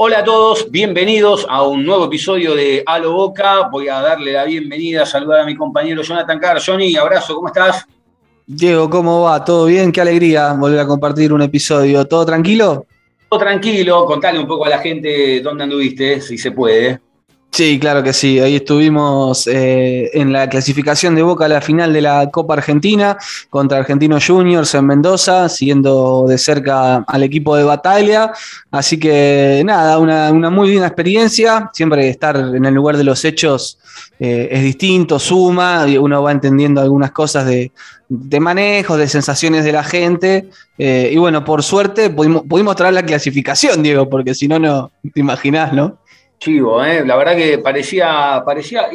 Hola a todos, bienvenidos a un nuevo episodio de Halo Boca. Voy a darle la bienvenida, saludar a mi compañero Jonathan Carr. Johnny, abrazo, ¿cómo estás? Diego, ¿cómo va? ¿Todo bien? Qué alegría volver a compartir un episodio. ¿Todo tranquilo? Todo tranquilo, contale un poco a la gente dónde anduviste, si se puede. Sí, claro que sí. Ahí estuvimos eh, en la clasificación de Boca a la final de la Copa Argentina contra Argentinos Juniors en Mendoza, siguiendo de cerca al equipo de Batalla. Así que nada, una, muy linda experiencia. Siempre estar en el lugar de los hechos eh, es distinto, suma, y uno va entendiendo algunas cosas de, de manejo, de sensaciones de la gente. Eh, y bueno, por suerte pudimos, pudimos traer la clasificación, Diego, porque si no, no te imaginás, ¿no? Chivo, ¿eh? la verdad que parecía, parecía,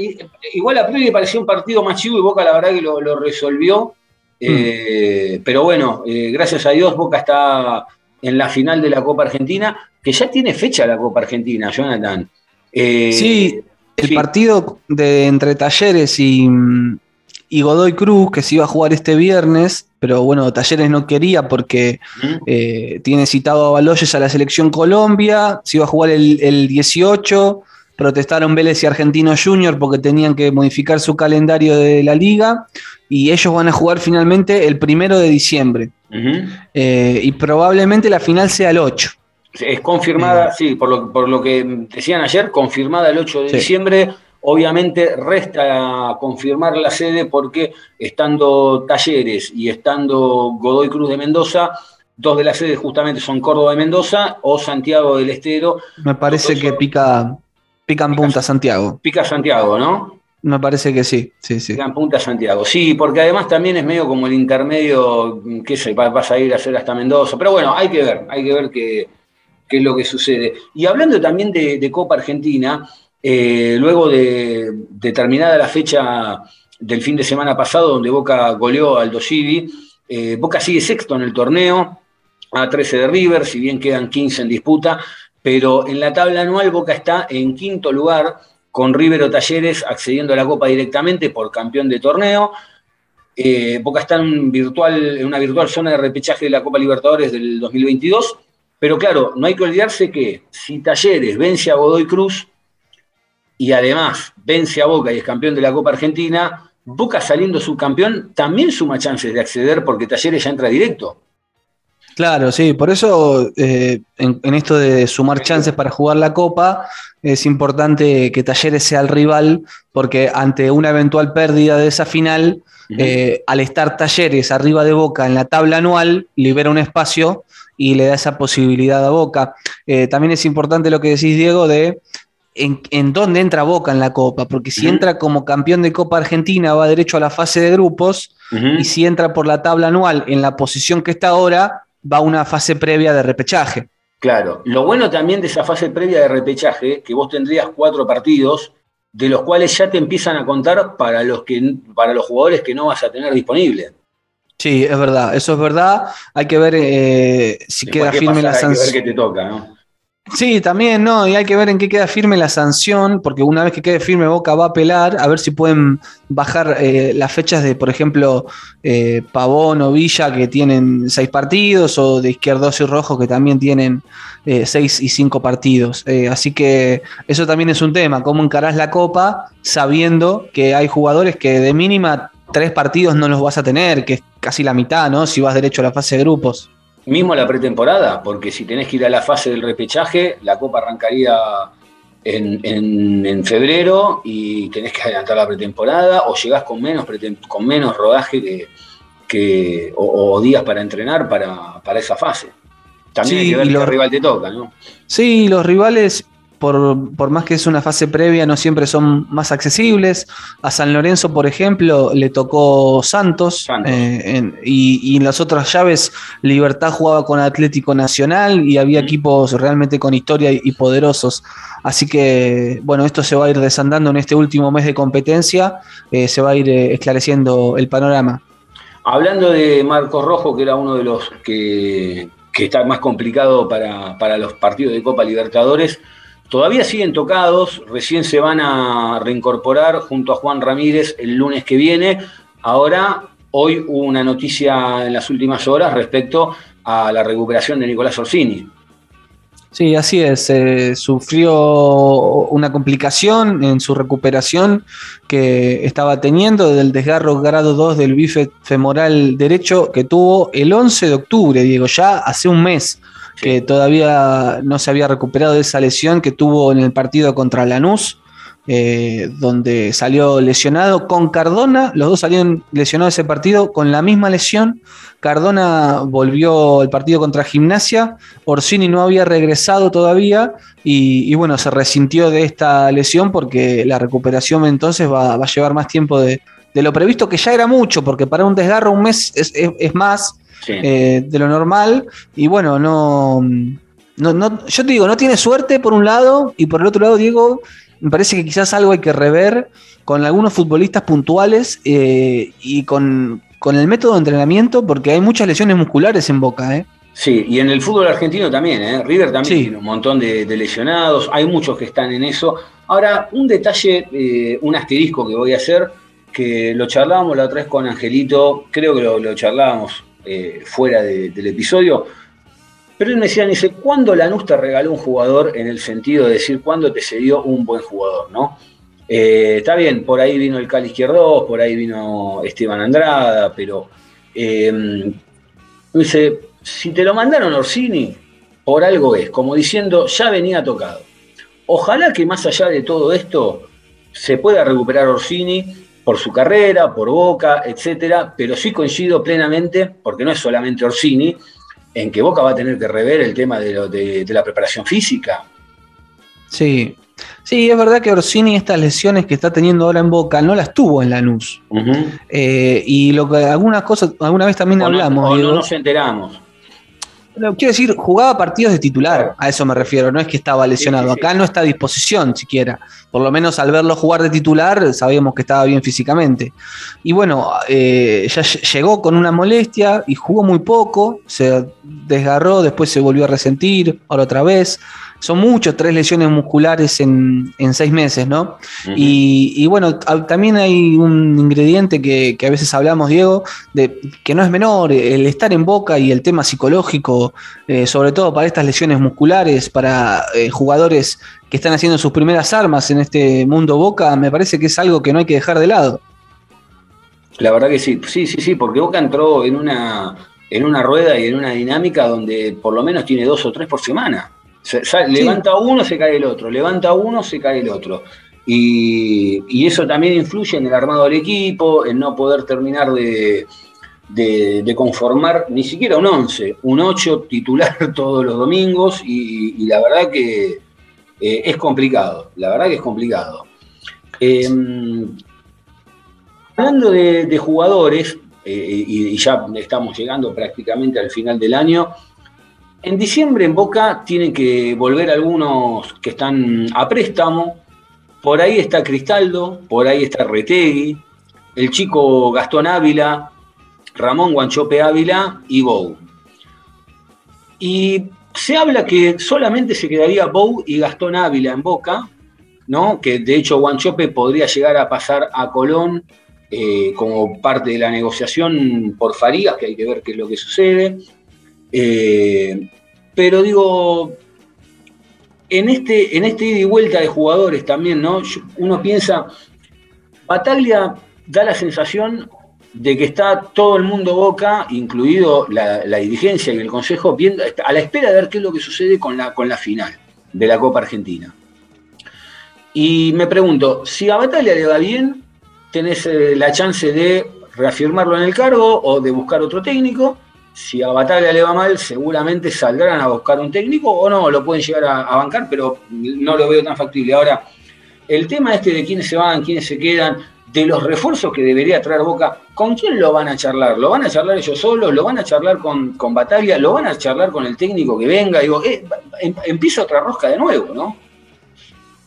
igual a priori parecía un partido más chivo y Boca la verdad que lo, lo resolvió. Eh, pero bueno, eh, gracias a Dios Boca está en la final de la Copa Argentina, que ya tiene fecha la Copa Argentina, Jonathan. Eh, Sí, el sí. partido de entre Talleres y, y Godoy Cruz, que se iba a jugar este viernes, pero bueno, Talleres no quería porque eh, tiene citado a Baloyes a la selección Colombia, se iba a jugar el, el 18, protestaron Vélez y Argentino Junior porque tenían que modificar su calendario de la liga, y ellos van a jugar finalmente el primero de diciembre. Eh, y probablemente la final sea el 8. Es confirmada, sí, por lo, por lo que decían ayer, confirmada el 8 de Sí. diciembre. Obviamente resta confirmar la sede porque estando Talleres y estando Godoy Cruz de Mendoza, dos de las sedes justamente son Córdoba de Mendoza o Santiago del Estero. Me parece que pica, pica en punta Santiago. Pica Santiago, ¿no? Me parece que sí, sí, sí. Pica en punta Santiago. Sí, porque además también es medio como el intermedio, que sé, va- vas a ir a hacer hasta Mendoza. Pero bueno, hay que ver, hay que ver qué, qué es lo que sucede. Y hablando también de, de Copa Argentina, eh, luego de, de terminada la fecha del fin de semana pasado, donde Boca goleó al Dosivi, eh, Boca sigue sexto en el torneo, a 13 de River, si bien quedan 15 en disputa, pero en la tabla anual Boca está en quinto lugar, con River o Talleres accediendo a la Copa directamente por campeón de torneo. Eh, Boca está en, virtual, en una virtual zona de repechaje de la Copa Libertadores del 2022, pero claro, no hay que olvidarse que si Talleres vence a Godoy Cruz y además vence a Boca y es campeón de la Copa Argentina, Boca saliendo subcampeón también suma chances de acceder porque Talleres ya entra directo. Claro, sí, por eso eh, en, en esto de sumar chances para jugar la Copa, es importante que Talleres sea el rival, porque ante una eventual pérdida de esa final, eh, al estar Talleres arriba de Boca en la tabla anual, libera un espacio y le da esa posibilidad a Boca. Eh, también es importante lo que decís, Diego, de en, en dónde entra Boca en la Copa, porque si entra como campeón de Copa Argentina, va derecho a la fase de grupos, y si entra por la tabla anual en la posición que está ahora, va a una fase previa de repechaje. Claro, lo bueno también de esa fase previa de repechaje, que vos tendrías cuatro partidos, de los cuales ya te empiezan a contar para los, que, para los jugadores que no vas a tener disponible. Sí, es verdad, eso es verdad. Hay que ver eh, si Después queda firme la hay que ver sanción. qué te toca, ¿no? Sí, también, ¿no? Y hay que ver en qué queda firme la sanción, porque una vez que quede firme Boca va a apelar, a ver si pueden bajar eh, las fechas de, por ejemplo, eh, Pavón o Villa, que tienen seis partidos, o de Izquierdos y Rojo, que también tienen eh, seis y cinco partidos. Eh, así que eso también es un tema, cómo encarás la Copa sabiendo que hay jugadores que de mínima tres partidos no los vas a tener, que es casi la mitad, ¿no? Si vas derecho a la fase de grupos. Mismo la pretemporada, porque si tenés que ir a la fase del repechaje, la Copa arrancaría en, en- en febrero y tenés que adelantar la pretemporada o llegás con menos, con menos rodaje que, que- o, o días para entrenar para, para esa fase. También hay que ver y qué rival te toca, ¿no? Sí, los rivales por, por, más que es una fase previa, no siempre son más accesibles. A San Lorenzo, por ejemplo, le tocó Santos, Santos. Eh, en, y, y, en las otras llaves Libertad jugaba con Atlético Nacional y había equipos realmente con historia y, y, poderosos. Así que, bueno, esto se va a ir desandando en este último mes de competencia, eh, se va a ir eh, esclareciendo el panorama. Hablando de Marcos Rojo, que era uno de los que, que está más complicado para, para los partidos de Copa Libertadores, Todavía siguen tocados, recién se van a reincorporar junto a Juan Ramírez el lunes que viene. Ahora, hoy hubo una noticia en las últimas horas respecto a la recuperación de Nicolás Orsini. Sí, así es. Sufrió una complicación en su recuperación que estaba teniendo del desgarro grado 2 del bíceps femoral derecho que tuvo el 11 de octubre, Diego, ya hace un mes que todavía no se había recuperado de esa lesión que tuvo en el partido contra Lanús, eh, donde salió lesionado con Cardona, los dos salieron lesionados ese partido con la misma lesión. Cardona volvió al partido contra Gimnasia, Orsini no había regresado todavía y, y, bueno, se resintió de esta lesión porque la recuperación entonces va, va a llevar más tiempo de, de, lo previsto, que ya era mucho, porque para un desgarro un mes es, es, es más sí. eh, de lo normal y bueno, no, no, no, yo te digo, no tiene suerte por un lado y por el otro lado, Diego, me parece que quizás algo hay que rever con algunos futbolistas puntuales eh, y con, con, el método de entrenamiento, porque hay muchas lesiones musculares en Boca. ¿eh? Sí, y en el fútbol argentino también, ¿eh? River también sí. tiene un montón de, de, lesionados, hay muchos que están en eso. Ahora, un detalle, eh, un asterisco que voy a hacer, que lo charlábamos la otra vez con Angelito, creo que lo, charlábamos eh, fuera de, del episodio, pero él me decía, dice, ¿cuándo Lanús te regaló un jugador en el sentido de decir cuándo te cedió un buen jugador, no? Eh, está bien, por ahí vino el Cali Izquierdo, por ahí vino Esteban Andrada, pero eh, dice, si te lo mandaron Orsini, por algo es, como diciendo, ya venía tocado. Ojalá que más allá de todo esto se pueda recuperar Orsini por su carrera, por Boca, etcétera, pero sí coincido plenamente, porque no es solamente Orsini, en que Boca va a tener que rever el tema de, lo, de, de la preparación física. Sí, Sí, es verdad que Orsini estas lesiones que está teniendo ahora en Boca no las tuvo en Lanús. Uh -huh. eh, y lo que algunas cosas, alguna vez también o hablamos. No, o no nos enteramos. Pero quiero decir, jugaba partidos de titular, a eso me refiero, no es que estaba lesionado, acá no está a disposición siquiera, por lo menos al verlo jugar de titular sabíamos que estaba bien físicamente. Y bueno, eh, ya llegó con una molestia y jugó muy poco, se desgarró, después se volvió a resentir, ahora otra vez son muchos, tres lesiones musculares en, en seis meses, ¿no? Uh -huh. y, y, bueno, también hay un ingrediente que, que, a veces hablamos, Diego, de que no es menor, el estar en boca y el tema psicológico, eh, sobre todo para estas lesiones musculares, para eh, jugadores que están haciendo sus primeras armas en este mundo boca, me parece que es algo que no hay que dejar de lado. La verdad que sí, sí, sí, sí, porque Boca entró en una, en una rueda y en una dinámica donde por lo menos tiene dos o tres por semana. Se, sí. Levanta uno, se cae el otro, levanta uno, se cae el otro. Y, y, eso también influye en el armado del equipo, en no poder terminar de, de, de conformar ni siquiera un 11, un 8 titular todos los domingos y, y la verdad que eh, es complicado, la verdad que es complicado. Eh, hablando de, de jugadores, eh, y, y ya estamos llegando prácticamente al final del año, en diciembre en Boca tienen que volver algunos que están a préstamo. Por ahí está Cristaldo, por ahí está Retegui, el chico Gastón Ávila, Ramón Guanchope Ávila y Bou. Y se habla que solamente se quedaría Bou y Gastón Ávila en Boca, ¿no? que de hecho Guanchope podría llegar a pasar a Colón eh, como parte de la negociación por Farías, que hay que ver qué es lo que sucede. Eh, pero digo, en este, en este ida y vuelta de jugadores también, ¿no? Uno piensa, Bataglia da la sensación de que está todo el mundo boca, incluido la, dirigencia y el consejo, viendo, a la espera de ver qué es lo que sucede con la, con la final de la Copa Argentina. Y me pregunto, si a Bataglia le va bien, tenés eh, la chance de reafirmarlo en el cargo o de buscar otro técnico, si a Bataglia le va mal, seguramente saldrán a buscar un técnico o no, lo pueden llegar a, bancar, pero no lo veo tan factible. Ahora, el tema este de quiénes se van, quiénes se quedan, de los refuerzos que debería traer Boca, ¿con quién lo van a charlar? ¿Lo van a charlar ellos solos? ¿Lo van a charlar con, con Bataglia? ¿Lo van a charlar con el técnico que venga? Digo, eh, em- empieza otra rosca de nuevo, ¿no?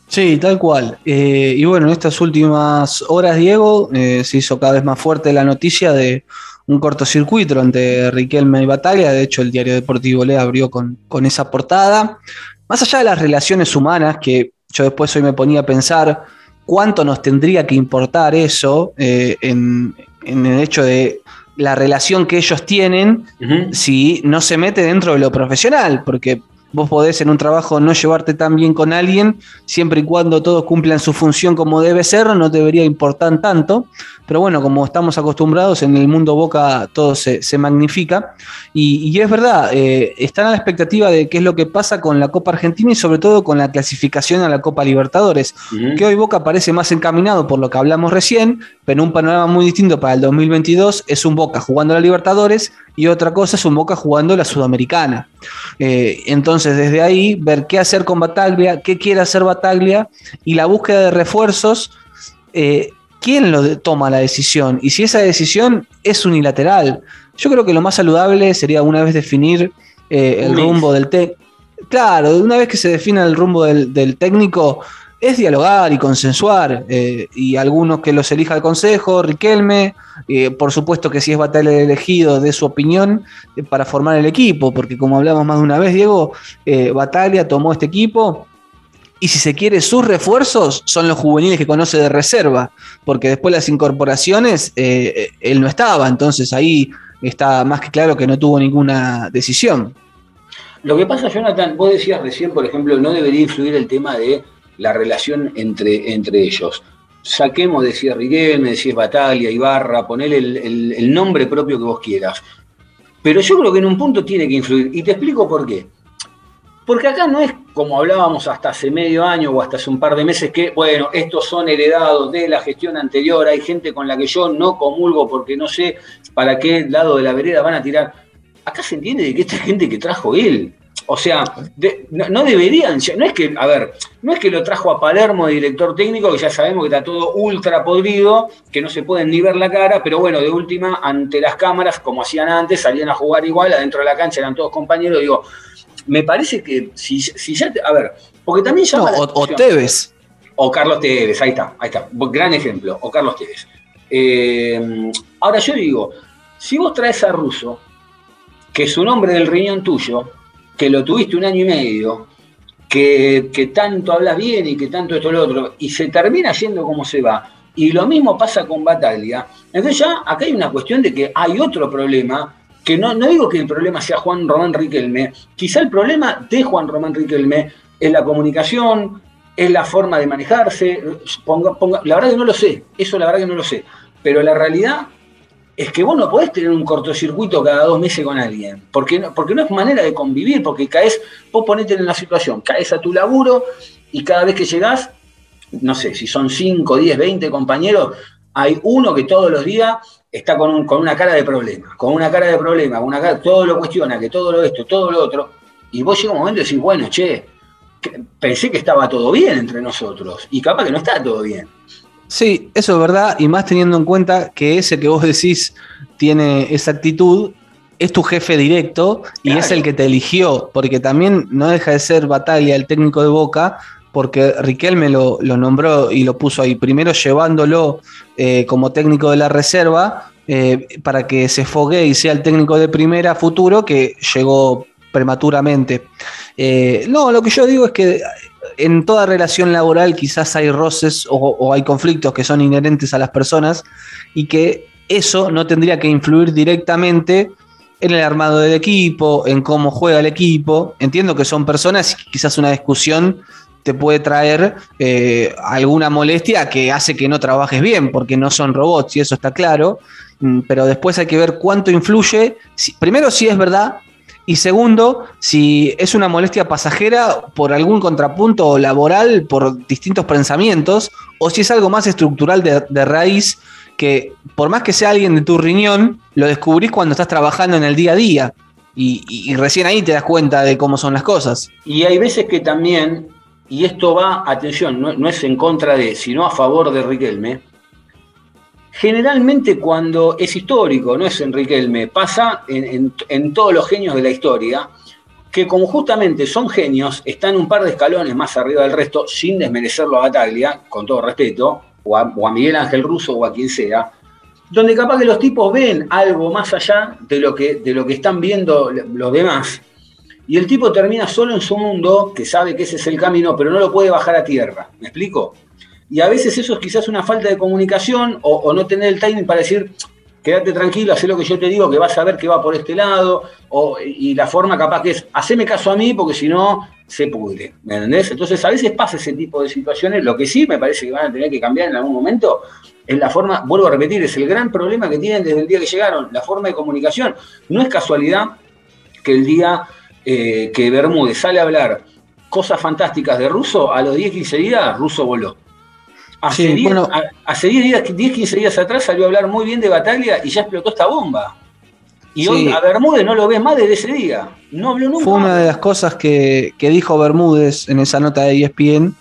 Sí, tal cual. Eh, y bueno, en estas últimas horas, Diego, eh, se hizo cada vez más fuerte la noticia de un cortocircuito entre Riquelme y Bataglia. De hecho, el diario deportivo le abrió con, con esa portada. Más allá de las relaciones humanas, que yo después hoy me ponía a pensar cuánto nos tendría que importar eso eh, en, en el hecho de la relación que ellos tienen si no se mete dentro de lo profesional, porque vos podés en un trabajo no llevarte tan bien con alguien, siempre y cuando todos cumplan su función como debe ser, no debería importar tanto, pero bueno, como estamos acostumbrados, en el mundo Boca todo se, se magnifica, y, y es verdad, eh, están a la expectativa de qué es lo que pasa con la Copa Argentina y sobre todo con la clasificación a la Copa Libertadores, que hoy Boca parece más encaminado por lo que hablamos recién, pero un panorama muy distinto para el 2022 es un Boca jugando la Libertadores y otra cosa es un Boca jugando la Sudamericana. Eh, entonces, desde ahí, ver qué hacer con Bataglia, qué quiere hacer Bataglia y la búsqueda de refuerzos, eh, quién lo toma la decisión y si esa decisión es unilateral. Yo creo que lo más saludable sería una vez definir eh, el rumbo del técnico. Claro, una vez que se defina el rumbo del, del técnico, es dialogar y consensuar. eh, y algunos que los elija el consejo, Riquelme, eh, por supuesto que si es Batalla el elegido, de su opinión eh, para formar el equipo, porque como hablamos más de una vez, Diego, Bataglia tomó este equipo. Y si se quiere, sus refuerzos son los juveniles que conoce de reserva, porque después las incorporaciones, él no estaba, entonces ahí está más que claro que no tuvo ninguna decisión. Lo que pasa, Jonathan, vos decías recién, por ejemplo, no debería influir el tema de la relación entre, entre ellos. Saquemos, decía Riquelme, decía Bataglia, Ibarra, ponele el, el- el nombre propio que vos quieras. Pero yo creo que en un punto tiene que influir. Y te explico por qué. Porque acá no es como hablábamos hasta hace medio año o hasta hace un par de meses que, bueno, estos son heredados de la gestión anterior, hay gente con la que yo no comulgo porque no sé para qué lado de la vereda van a tirar. Acá se entiende de que esta gente que trajo él, o sea, de- no, no deberían, no es que, a ver, no es que lo trajo a Palermo de director técnico, que ya sabemos que está todo ultra podrido, que no se pueden ni ver la cara, pero bueno, de última, ante las cámaras, como hacían antes, salían a jugar igual, adentro de la cancha eran todos compañeros, digo, me parece que si, si ya, a ver, porque también No, llama la o, o. Tevez. O Carlos Tevez, ahí está, ahí está. Gran ejemplo, o Carlos Tevez. Eh, ahora yo digo, si vos traes a Russo, que es un hombre del riñón tuyo, que lo tuviste un año y medio, que, que tanto hablas bien y que tanto esto y lo otro, y se termina yendo como se va, y lo mismo pasa con Bataglia, entonces ya acá hay una cuestión de que hay otro problema, que no, no digo que el problema sea Juan Román Riquelme, quizá el problema de Juan Román Riquelme es la comunicación, es la forma de manejarse, ponga- ponga- la verdad que no lo sé, eso la verdad que no lo sé, pero la realidad es que vos no podés tener un cortocircuito cada dos meses con alguien, porque no, porque no es manera de convivir, porque caes, vos ponete en la situación, caes a tu laburo y cada vez que llegás, no sé, si son 5, 10, 20 compañeros, hay uno que todos los días está con, con una cara de problema, con una cara de problema, con una cara, todo lo cuestiona, que todo lo esto, todo lo otro, y vos llega un momento y decís, bueno, che, pensé que estaba todo bien entre nosotros, y capaz que no está todo bien. Sí, eso es verdad, y más teniendo en cuenta que ese que vos decís tiene esa actitud, es tu jefe directo y Claro. es el que te eligió, porque también no deja de ser Bataglia el técnico de Boca, porque Riquelme lo, lo nombró y lo puso ahí, primero llevándolo eh, como técnico de la reserva, eh, para que se fogue y sea el técnico de primera futuro, que llegó prematuramente. Eh, no, lo que yo digo es que en toda relación laboral quizás hay roces o, hay conflictos que son inherentes a las personas y que eso no tendría que influir directamente en el armado del equipo, en cómo juega el equipo. Entiendo que son personas y quizás una discusión te puede traer eh, alguna molestia que hace que no trabajes bien, porque no son robots y eso está claro, Mm, pero después hay que ver cuánto influye, si- primero si es verdad y segundo, si es una molestia pasajera por algún contrapunto laboral, por distintos pensamientos, o si es algo más estructural de, raíz, que por más que sea alguien de tu riñón, lo descubrís cuando estás trabajando en el día a día. Y recién ahí te das cuenta de cómo son las cosas. Y hay veces que también, y esto va, atención, no, no es en contra de, sino a favor de Riquelme. Generalmente cuando es histórico, no es en Riquelme, pasa en todos los genios de la historia, que como justamente son genios, están un par de escalones más arriba del resto, sin desmerecerlo a Bataglia, con todo respeto, o a, o a Miguel Ángel Russo o a quien sea, donde capaz que los tipos ven algo más allá de lo que, de lo que están viendo los demás. Y el tipo termina solo en su mundo, que sabe que ese es el camino, pero no lo puede bajar a tierra. ¿Me explico? Y a veces eso es quizás una falta de comunicación o, no tener el timing para decir, quédate tranquilo, haz lo que yo te digo, que vas a ver que va por este lado. O, y la forma capaz que es, haceme caso a mí porque si no, se pudre. ¿Me entendés? Entonces a veces pasa ese tipo de situaciones. Lo que sí me parece que van a tener que cambiar en algún momento es la forma, vuelvo a repetir, es el gran problema que tienen desde el día que llegaron, la forma de comunicación. No es casualidad que el día eh, que Bermúdez sale a hablar cosas fantásticas de Russo, a los 10, 15 días, Russo voló. Hace, Sí, 10, bueno. a- hace 10, días, 10, 15 días atrás salió a hablar muy bien de Bataglia y ya explotó esta bomba. Y Sí. hoy a Bermúdez no lo ves más desde ese día. No habló nunca. Fue una de las cosas que, que dijo Bermúdez en esa nota de ESPN,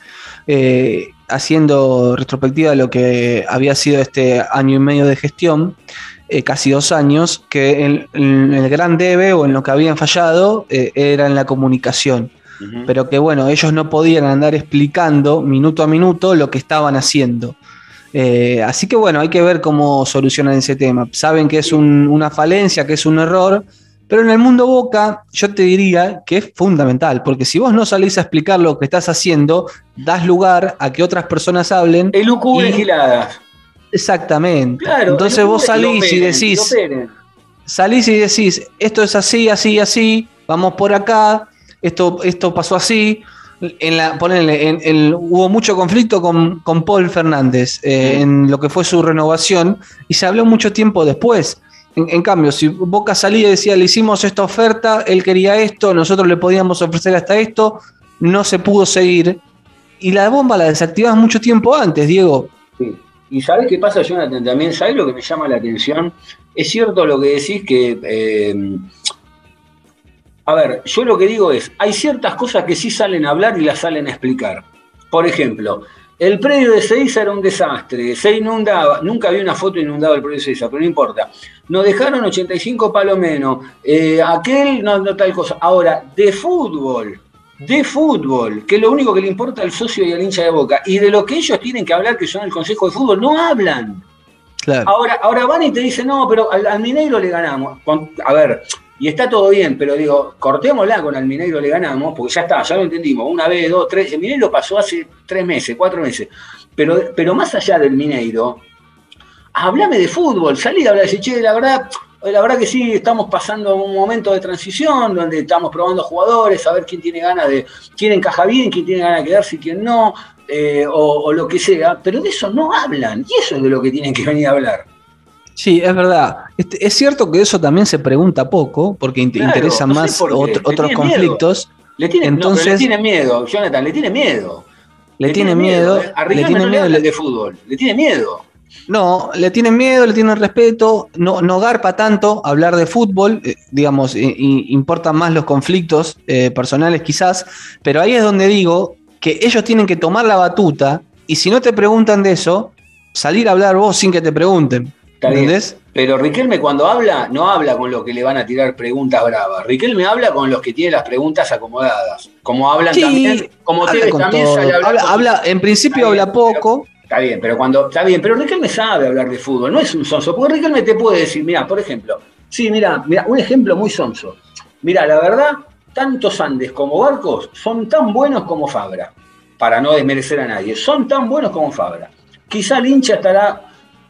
eh, haciendo retrospectiva de lo que había sido este año y medio de gestión, eh, casi dos años, que en, en el gran debe o en lo que habían fallado eh, era en la comunicación. Pero que bueno, ellos no podían andar explicando minuto a minuto lo que estaban haciendo. Eh, así que bueno, hay que ver cómo solucionan ese tema. Saben que es un- una falencia, que es un error, pero en el mundo Boca yo te diría que es fundamental, porque si vos no salís a explicar lo que estás haciendo, das lugar a que otras personas hablen. Y- giladas. Exactamente. Claro. Entonces vos salís y decís, salís y decís, esto es así, así, así, vamos por acá, esto, esto pasó así. En la, en- en- hubo mucho conflicto con, con Paul Fernández eh, en lo que fue su renovación y se habló mucho tiempo después. En, en cambio, si Boca salía y decía, le hicimos esta oferta, él quería esto, nosotros le podíamos ofrecer hasta esto, no se pudo seguir. Y la bomba la desactivas mucho tiempo antes, Diego. Sí. Y sabes qué pasa, Jonathan, también, ¿sabes lo que me llama la atención? Es cierto lo que decís que... eh, a ver, yo lo que digo es, hay ciertas cosas que sí salen a hablar y las salen a explicar. Por ejemplo, el predio de Seiza era un desastre, se inundaba, nunca vi una foto inundada del predio de Seiza, pero no importa. Nos dejaron 85 palos menos, eh, aquel no, no tal cosa. Ahora, de fútbol, de fútbol, que es lo único que le importa al socio y al hincha de boca, y de lo que ellos tienen que hablar, que son el Consejo de Fútbol, no hablan. Claro. Ahora, ahora van y te dicen, no, pero al, al Mineiro le ganamos. Con- a ver, y está todo bien, pero digo, cortémosla con al Mineiro le ganamos, porque ya está, ya lo entendimos. Una vez, dos, tres. El Mineiro pasó hace tres meses, cuatro meses. Pero, pero más allá del Mineiro, háblame de fútbol, salí a hablar, decir, che, la verdad, la verdad que sí, estamos pasando un momento de transición donde estamos probando jugadores, a ver quién tiene ganas de, quién encaja bien, quién tiene ganas de quedarse y quién no, eh, o, o lo que sea, pero de eso no hablan, y eso es de lo que tienen que venir a hablar. Sí, es verdad. Este, es cierto que eso también se pregunta poco, porque Claro, interesan no más por otros conflictos. Le tiene, no, pero le Entonces- tiene miedo, Jonathan, le tiene miedo. Le tiene miedo. A le tiene no miedo, le- de fútbol, le tiene miedo. No, le tienen miedo, le tienen respeto, no, no garpa tanto hablar de fútbol, eh, digamos, i- i- importan más los conflictos eh, personales quizás, pero ahí es donde digo que ellos tienen que tomar la batuta y si no te preguntan de eso, salir a hablar vos sin que te pregunten. Está bien. ¿Entendés? Pero Riquelme cuando habla, no habla con los que le van a tirar preguntas bravas. Riquelme habla con los que tienen las preguntas acomodadas. Como hablan Sí, también, como habla con también sale Habla- en principio bien, habla poco. Está bien, pero cuando. Está bien, pero Riquelme sabe hablar de fútbol, no es un sonso. Porque Riquelme te puede decir, mira, por ejemplo, sí, mira, mira, un ejemplo muy sonso. Mira, la verdad, tantos Andes como Barcos son tan buenos como Fabra. Para no desmerecer a nadie. Son tan buenos como Fabra. Quizá el hincha estará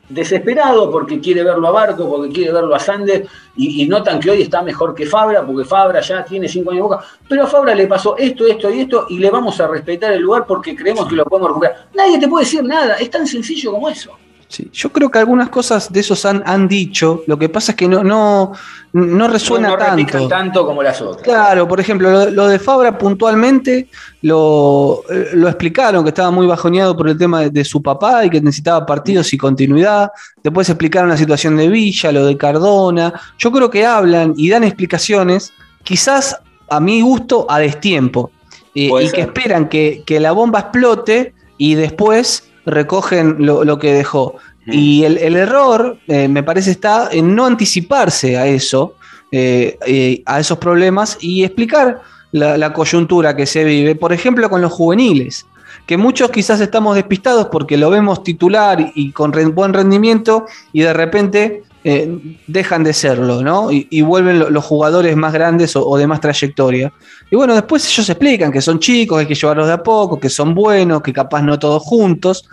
desesperado porque quiere verlo a Barco, porque quiere verlo a Sandes, y, y notan que hoy está mejor que Fabra, porque Fabra ya tiene cinco años de boca, pero a Fabra le pasó esto, esto y esto, y le vamos a respetar el lugar porque creemos que lo podemos recuperar. Nadie te puede decir nada, es tan sencillo como eso. Sí, yo creo que algunas cosas de esos han, han dicho, lo que pasa es que no, no, no resuena no, no tanto. tanto como las otras. Claro, por ejemplo, lo, lo de Fabra puntualmente lo, eh, lo explicaron, que estaba muy bajoneado por el tema de, de su papá y que necesitaba partidos y continuidad. Después explicaron la situación de Villa, lo de Cardona. Yo creo que hablan y dan explicaciones, quizás a mi gusto, a destiempo. Eh, y que esperan que, que la bomba explote y después recogen lo, lo que dejó. Mm. Y el, el error, eh, me parece, está en no anticiparse a eso, eh, eh, a esos problemas y explicar la, la coyuntura que se vive, por ejemplo, con los juveniles, que muchos quizás estamos despistados porque lo vemos titular y con re- buen rendimiento y de repente eh, dejan de serlo, ¿no? Y, y vuelven lo- los jugadores más grandes o, o de más trayectoria. Y bueno, después ellos explican que son chicos, hay que llevarlos de a poco, que son buenos, que capaz no todos juntos,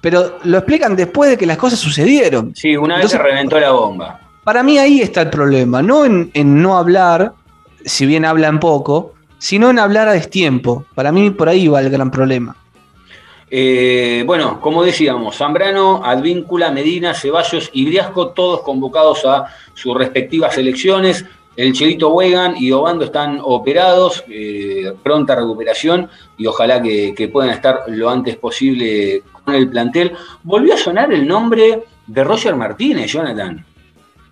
pero lo explican después de que las cosas sucedieron. Sí, una vez Entonces- se reventó la bomba. Para mí ahí está el problema, no en, en no hablar, si bien hablan poco, sino en hablar a destiempo. Para mí por ahí va el gran problema. Eh, bueno, como decíamos, Zambrano, Advíncula, Medina, Ceballos y Briasco, todos convocados a sus respectivas selecciones. El Chelito Wegan y Obando están operados, eh, pronta recuperación y ojalá que, que puedan estar lo antes posible con el plantel. Volvió a sonar el nombre de Roger Martínez, Jonathan.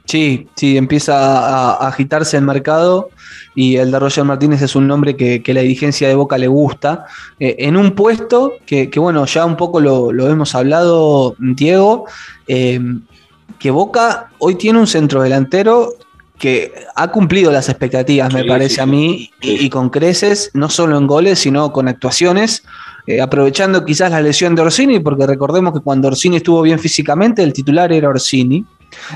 Sí, sí, empieza a, a agitarse el mercado y el de Roger Martínez es un nombre que, que la dirigencia de Boca le gusta. Eh, en un puesto que, que, bueno, ya un poco lo, lo hemos hablado, Diego, eh, que Boca hoy tiene un centro delantero que ha cumplido las expectativas, me Sí, parece sí, a mí, y con creces, no solo en goles, sino con actuaciones. eh, aprovechando quizás la lesión de Orsini, porque recordemos que cuando Orsini estuvo bien físicamente, el titular era Orsini,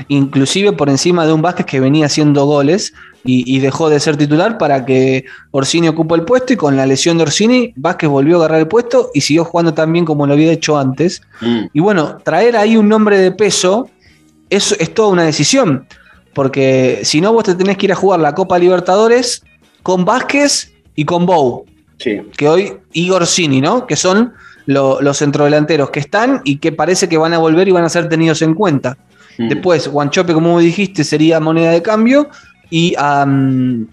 inclusive por encima de un Vázquez que venía haciendo goles y, y dejó de ser titular para que Orsini ocupó el puesto y con la lesión de Orsini, Vázquez volvió a agarrar el puesto y siguió jugando tan bien como lo había hecho antes. Mm. Y bueno, traer ahí un nombre de peso es, es toda una decisión. Porque si no, vos te tenés que ir a jugar la Copa Libertadores con Vázquez y con Bou. Sí. Que hoy, Igor Cini, ¿no? Que son lo- los centrodelanteros que están y que parece que van a volver y van a ser tenidos en cuenta. Mm. Después, Guanchope, como dijiste, sería moneda de cambio y a,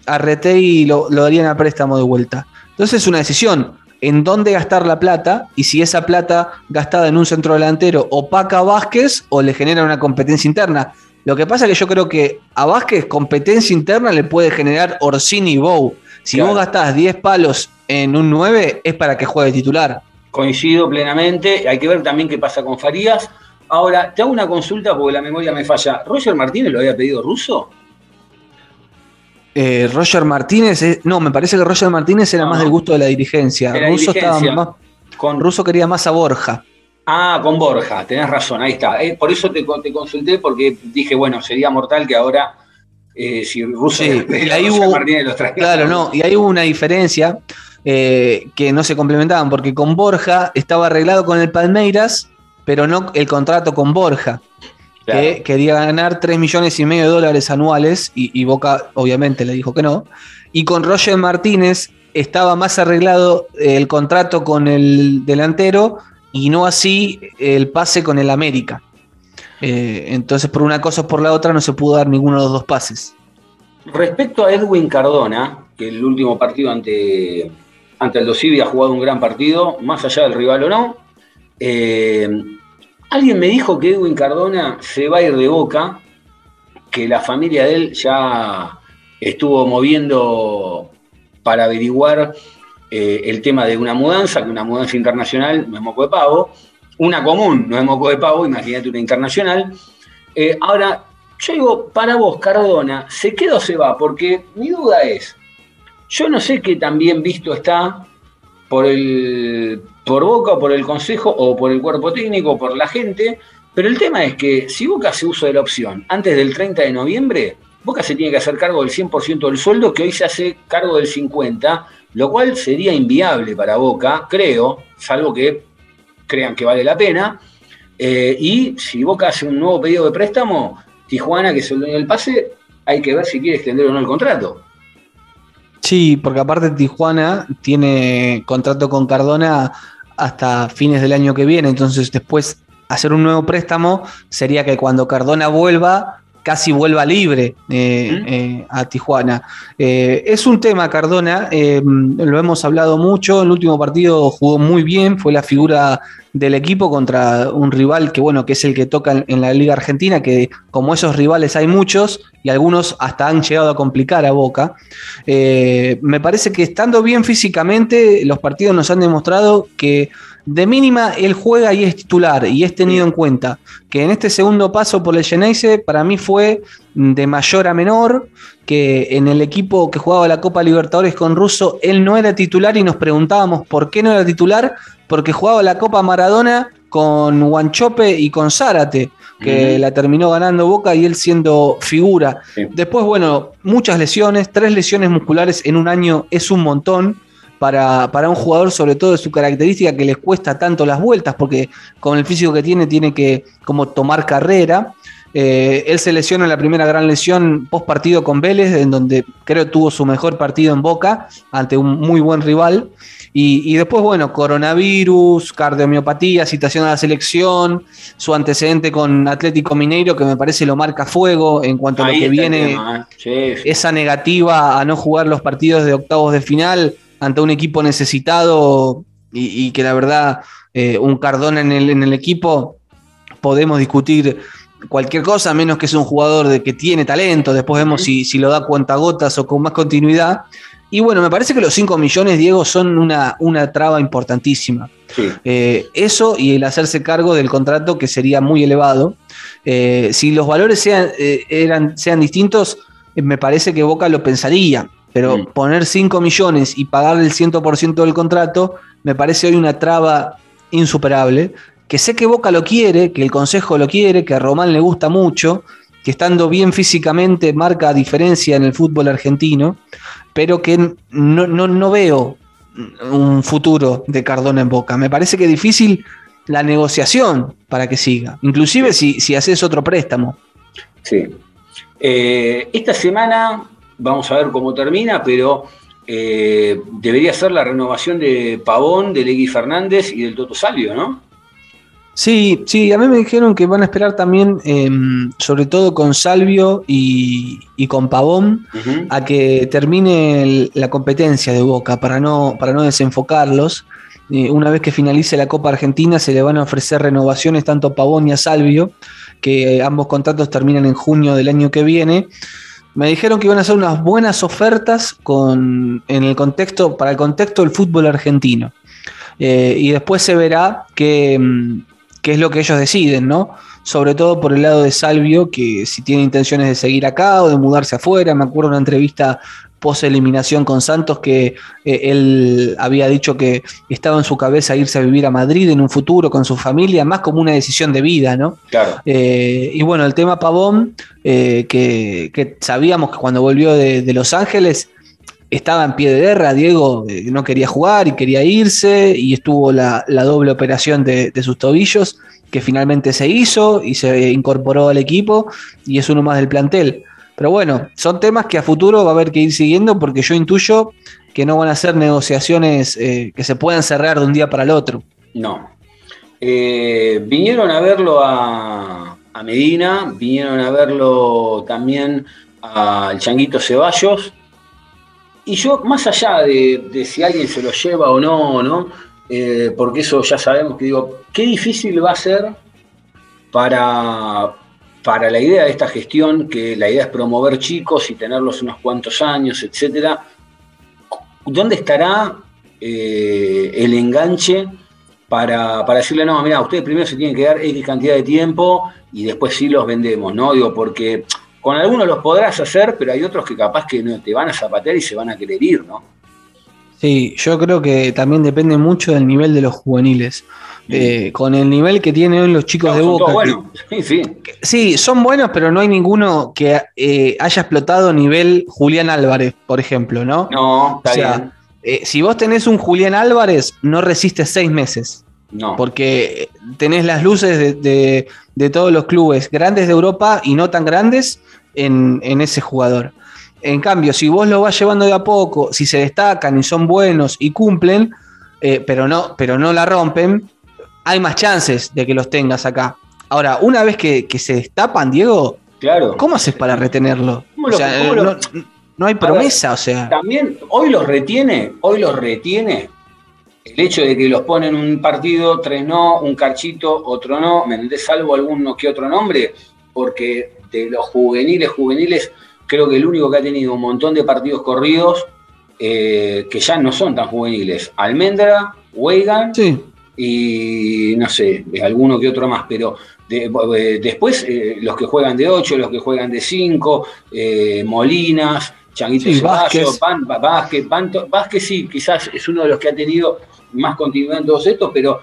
a Retei lo, lo darían a préstamo de vuelta. Entonces es una decisión en dónde gastar la plata y si esa plata gastada en un centro delantero opaca a Vázquez o le genera una competencia interna. Lo que pasa es que yo creo que a Vázquez competencia interna le puede generar Orsini y Bow. Si Claro. vos gastás 10 palos en un 9 es para que juegue titular. Coincido plenamente. Hay que ver también qué pasa con Farías. Ahora, te hago una consulta porque la memoria me falla. ¿Roger Martínez lo había pedido ruso? Eh, Roger Martínez, no, me parece que Roger Martínez era No, más del gusto de la dirigencia. De la Russo, dirigencia. Estaba más, Con... Russo quería más a Borja. Ah, con Borja, tenés razón, ahí está. Eh, por eso te, con- te consulté, porque dije, bueno, sería mortal que ahora, eh, si Russo Sí, y ahí hubo- Martínez los. Claro, no, y ahí hubo una diferencia eh, que no se complementaban, porque con Borja estaba arreglado con el Palmeiras, pero no el contrato con Borja, Claro. que quería ganar 3 millones y medio de dólares anuales, y, y Boca obviamente le dijo que no. Y con Roger Martínez estaba más arreglado el contrato con el delantero y no así el pase con el América. Eh, entonces, por una cosa o por la otra, no se pudo dar ninguno de los dos pases. Respecto a Edwin Cardona, que el último partido ante, ante el Dosivi ha jugado un gran partido, más allá del rival o no, eh, alguien me dijo que Edwin Cardona se va a ir de boca, que la familia de él ya estuvo moviendo para averiguar eh, el tema de una mudanza, que una mudanza internacional no es moco de pavo, una común no es moco de pavo, imagínate una internacional. Eh, ahora, yo digo, para vos, Cardona, ¿se queda o se va? Porque mi duda es, yo no sé qué tan bien visto está por el por Boca, por el Consejo, o por el cuerpo técnico, o por la gente, pero el tema es que si Boca hace uso de la opción antes del 30 de noviembre, Boca se tiene que hacer cargo del 100% del sueldo, que hoy se hace cargo del 50%, lo cual sería inviable para Boca, creo, salvo que crean que vale la pena. Eh, y si Boca hace un nuevo pedido de préstamo, Tijuana, que es el dueño del pase, hay que ver si quiere extender o no el contrato. Sí, porque aparte Tijuana tiene contrato con Cardona hasta fines del año que viene, entonces después hacer un nuevo préstamo sería que cuando Cardona vuelva, casi vuelva libre eh, eh, a Tijuana. Eh, es un tema, Cardona, lo hemos hablado mucho, el último partido jugó muy bien, fue la figura del equipo contra un rival que, bueno, que es el que toca en la Liga Argentina, que como esos rivales hay muchos y algunos hasta han llegado a complicar a Boca. me parece que estando bien físicamente, los partidos nos han demostrado que de mínima él juega y es titular y es tenido en cuenta que en este segundo paso por el Geneise para mí fue de mayor a menor, que en el equipo que jugaba la Copa Libertadores con Russo él no era titular y nos preguntábamos por qué no era titular, porque jugaba la Copa Maradona con Guanchope y con Zárate, que la terminó ganando Boca y él siendo figura. Después, bueno, muchas lesiones, tres lesiones musculares en un año es un montón para, un jugador, sobre todo de su característica, que les cuesta tanto las vueltas, porque con el físico que tiene, tiene que como tomar carrera. Eh, él se lesiona en la primera gran lesión post partido con Vélez, en donde creo tuvo su mejor partido en Boca ante un muy buen rival. Y, después, bueno, coronavirus, cardiomiopatía, citación a la selección, su antecedente con Atlético Mineiro, que me parece lo marca fuego en cuanto a lo que viene, ¿eh? esa negativa a no jugar los partidos de octavos de final ante un equipo necesitado y, que la verdad eh, un Cardona en el, en el equipo podemos discutir cualquier cosa, menos que es un jugador de que tiene talento, después vemos si, si, lo da cuentagotas o con más continuidad. Y bueno, me parece que los 5 millones, Diego, son una, una traba importantísima. Eh, eso y el hacerse cargo del contrato que sería muy elevado. Eh, si los valores sean, eran, sean distintos, me parece que Boca lo pensaría. Pero mm. poner 5 millones y pagarle el 100% del contrato me parece hoy una traba insuperable. Que sé que Boca lo quiere, que el Consejo lo quiere, que a Román le gusta mucho, que estando bien físicamente marca diferencia en el fútbol argentino, pero que no, no, veo un futuro de Cardona en Boca. Me parece que es difícil la negociación para que siga, inclusive si, si haces otro préstamo. Sí. Eh, esta semana Vamos a ver cómo termina, pero eh, debería ser la renovación de Pavón, de Legui Fernández y del Toto Salvio, ¿no? Sí, sí, a mí me dijeron que van a esperar también, em, sobre todo con Salvio y, con Pavón, a que termine la competencia de Boca para no, para no desenfocarlos. Eh, una vez que finalice la Copa Argentina se le van a ofrecer renovaciones tanto a Pavón y a Salvio, que ambos contratos terminan en junio del año que viene. Me dijeron que iban a hacer unas buenas ofertas con, en el contexto, para el contexto del fútbol argentino. Eh, y después se verá mm, qué, es lo que ellos deciden, ¿no? Sobre todo por el lado de Salvio, que si tiene intenciones de seguir acá o de mudarse afuera. Me acuerdo de una entrevista post eliminación con Santos que eh, él había dicho que estaba en su cabeza irse a vivir a Madrid en un futuro con su familia, más como una decisión de vida, ¿no? Claro. Eh, y bueno, el tema Pavón, eh, que, sabíamos que cuando volvió de, Los Ángeles estaba en pie de guerra, Diego no quería jugar y quería irse y estuvo la, doble operación de, de sus tobillos que finalmente se hizo y se incorporó al equipo y es uno más del plantel. Pero bueno, son temas que a futuro va a haber que ir siguiendo porque yo intuyo que no van a ser negociaciones eh, que se puedan cerrar de un día para el otro. No. Eh, vinieron a verlo a, Medina, vinieron a verlo también al Changuito Ceballos. Y yo, más allá de, si alguien se lo lleva o no, ¿no? Eh, porque eso ya sabemos que digo, qué difícil va a ser para, para la idea de esta gestión, que la idea es promover chicos y tenerlos unos cuantos años, etcétera, ¿dónde estará eh, el enganche para, decirle, no, mira, ustedes primero se tienen que dar X cantidad de tiempo y después sí los vendemos, ¿no? Digo, porque con algunos los podrás hacer, pero hay otros que capaz que no te van a zapatear y se van a querer ir, ¿no? Sí, yo creo que también depende mucho del nivel de los juveniles. Eh, con el nivel que tienen hoy los chicos de Boca. sí, son buenos, pero no hay ninguno que eh, haya explotado nivel Julián Álvarez, por ejemplo, ¿no? No, está o sea, eh, si vos tenés un Julián Álvarez, no resistes seis meses. No. Porque tenés las luces de, todos los clubes grandes de Europa y no tan grandes en, en ese jugador. En cambio, si vos lo vas llevando de a poco, si se destacan y son buenos y cumplen, pero, no, pero no la rompen, hay más chances de que los tengas acá. Ahora, una vez que, que se destapan, Diego, Claro. ¿cómo haces para retenerlo? ¿Cómo O sea, cómo lo- no, no hay promesa, o sea. También, hoy los retiene, hoy los retiene el hecho de que los ponen un partido, tres no, un carchito, otro no, ¿me? Salvo alguno que otro nombre, porque de los juveniles, juveniles, creo que el único que ha tenido un montón de partidos corridos, eh, que ya no son tan juveniles, Almendra, Weigan Sí, y no sé, alguno que otro más, pero de- eh, después eh, los que juegan de 8, los que juegan de 5, Molinas, Changuito Sí, Vázquez. Pan- Vázquez, Panto- Vázquez sí, quizás es uno de los que ha tenido más continuidad en todos estos, pero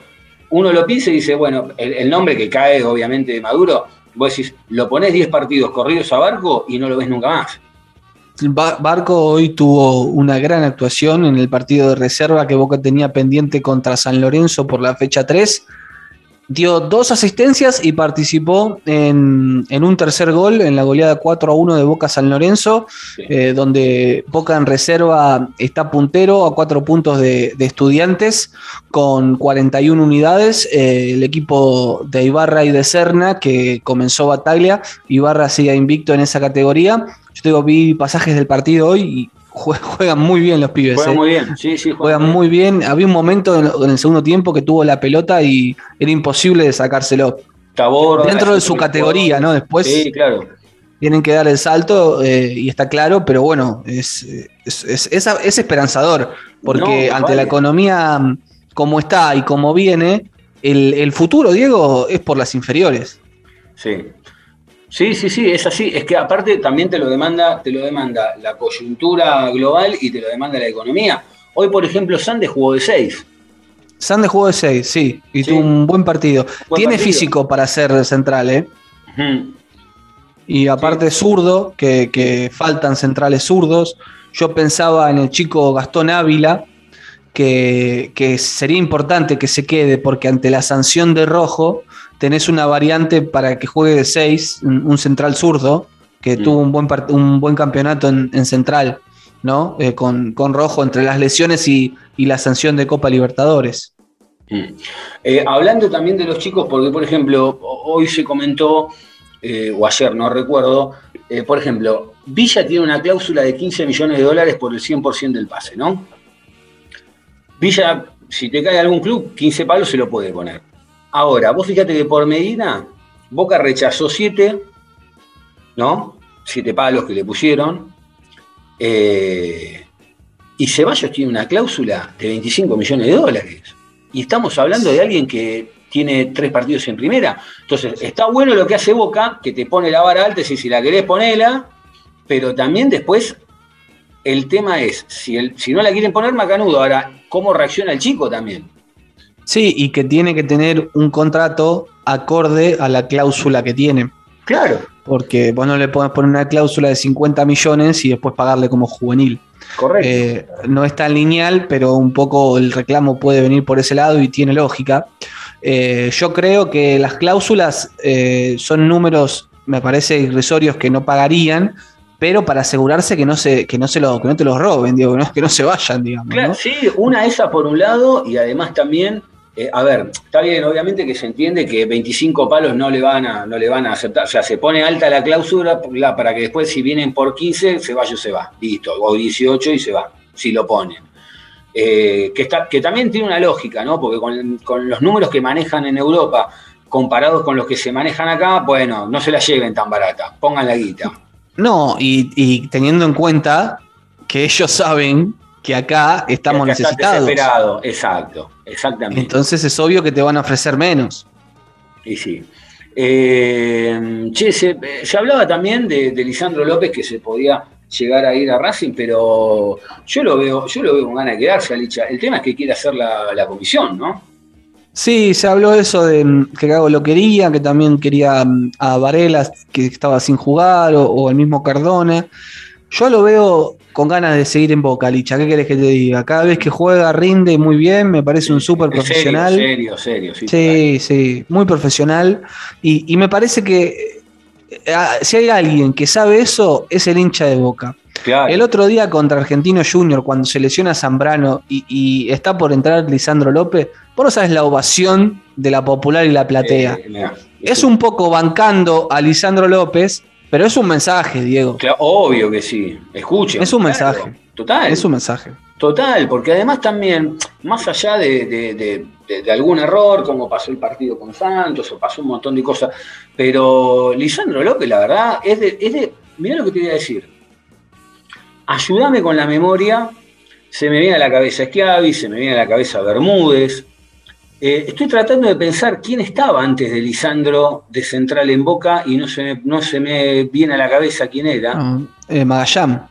uno lo piensa y dice, bueno, el, el nombre que cae obviamente de Maduro, vos decís, lo ponés 10 partidos corridos a Barco y no lo ves nunca más. Ba- Barco hoy tuvo una gran actuación en el partido de reserva que Boca tenía pendiente contra San Lorenzo por la fecha 3. Dio dos asistencias y participó en, en un tercer gol en la goleada 4 a 1 de Boca San Lorenzo, Sí. eh, donde Boca en reserva está puntero a cuatro puntos de, de estudiantes con 41 unidades. Eh, el equipo de Ibarra y de Serna que comenzó batalla, Ibarra sigue invicto en esa categoría. Yo digo, vi pasajes del partido hoy juegan muy bien los pibes. Juega eh. muy bien, sí, sí, Juegan muy bien. Había un momento en, el segundo tiempo que tuvo la pelota y era imposible de sacárselo. Tabor, Dentro de su categoría, ¿no? Después Sí, claro. tienen que dar el salto eh, y está claro, pero bueno, es, es, es- es- es esperanzador, porque No, ante vale. la economía mm, como está y como viene, el, el futuro, Diego, es por las inferiores. Sí. Sí, sí, sí, es así. Es que aparte también te lo demanda, te lo demanda la coyuntura global y te lo demanda la economía. Hoy, por ejemplo, Sande jugó de 6. Sande jugó de 6, sí, y Sí. tuvo un buen partido. Buen Tiene partido. físico para ser central, ¿eh? Y aparte zurdo, que, que faltan centrales zurdos. Yo pensaba en el chico Gastón Ávila, que, que sería importante que se quede, porque ante la sanción de rojo tenés una variante para que juegue de 6, un central zurdo, que Mm. tuvo un buen, un buen campeonato en, en central, ¿no? Eh, con, con rojo entre las lesiones y, y la sanción de Copa Libertadores. Mm. Eh, hablando también de los chicos, porque por ejemplo, ho- hoy se comentó, eh, o ayer no recuerdo, por ejemplo, Villa tiene una cláusula de 15 millones de dólares por el 100% del pase, ¿no? Villa, si te cae algún club, 15 palos se lo puede poner. Ahora, vos fíjate que por Medina, Boca rechazó 7, ¿no? 7 palos que le pusieron. Eh, y Ceballos tiene una cláusula de 25 millones de dólares. Y estamos hablando de alguien que tiene tres partidos en primera. Entonces, está bueno lo que hace Boca, que te pone la vara alta, y si la querés ponela, pero también después el tema es, si, el, si no la quieren poner, macanudo. Ahora, ¿cómo reacciona el chico también? Sí, y que tiene que tener un contrato acorde a la cláusula que tiene. Claro. Porque vos no le podés poner una cláusula de 50 millones y después pagarle como juvenil. Correcto. Eh, no es tan lineal, pero un poco el reclamo puede venir por ese lado y tiene lógica. Eh, yo creo que las cláusulas eh, son números, me parece, irrisorios que no pagarían, pero para asegurarse que no se, que no se lo, que no te los roben, digo, que no, que no se vayan, digamos. Claro, ¿no? sí, una esa por un lado y además también, eh, a ver, está bien, obviamente que se entiende que 25 palos no le van a, no le van a aceptar, o sea, se pone alta la cláusula la- para que después si vienen por 15, Ceballos se va, listo, o 18 y se va, si lo ponen. Eh, que, está, que también tiene una lógica, ¿no? Porque con, con los números que manejan en Europa comparados con los que se manejan acá, bueno, no se la lleven tan barata, pongan la guita. No, y teniendo en cuenta que ellos saben que acá estamos Que acá está necesitados. desesperado, exacto, exactamente. Entonces es obvio que te van a ofrecer menos. Y sí. Eh, che, se, se hablaba también de, de Lisandro López que se podía llegar a ir a Racing, pero yo lo veo, yo lo veo con ganas de quedarse a Licha. El tema es que quiere hacer la, la comisión, ¿no? Sí, se habló eso de mm, que Gago lo quería, que también quería mm, a Varela, que estaba sin jugar, o, o el mismo Cardona. Yo lo veo con ganas de seguir en Boca, Licha. ¿Qué querés que te diga? Cada vez que juega rinde muy bien, me parece un súper profesional. Serio, serio, sí. Sí, sí, muy profesional. Y, y me parece que eh, ah, si hay alguien que sabe eso, es el hincha de Boca. Claro. El otro día contra Argentino Junior, cuando se lesiona Zambrano y, y está por entrar Lisandro López, vos no sabes la ovación de la popular y la platea. Eh. Es un poco bancando a Lisandro López, pero es un mensaje, Diego. Claro, obvio que sí. Escuchen. Es un claro. mensaje. Total. Es un mensaje. Total, porque además también, más allá de, de- de- de- de algún error, como pasó el partido con Santos, o pasó un montón de cosas, pero Lisandro López, la verdad, es de, es de mirá lo que te voy a decir. Ayúdame con la memoria, se me viene a la cabeza Schiavi, se me viene a la cabeza Bermúdez. Eh, estoy tratando de pensar quién estaba antes de Lisandro de central en Boca y no se me, no se me viene a la cabeza quién era. Ah, eh, Magallán,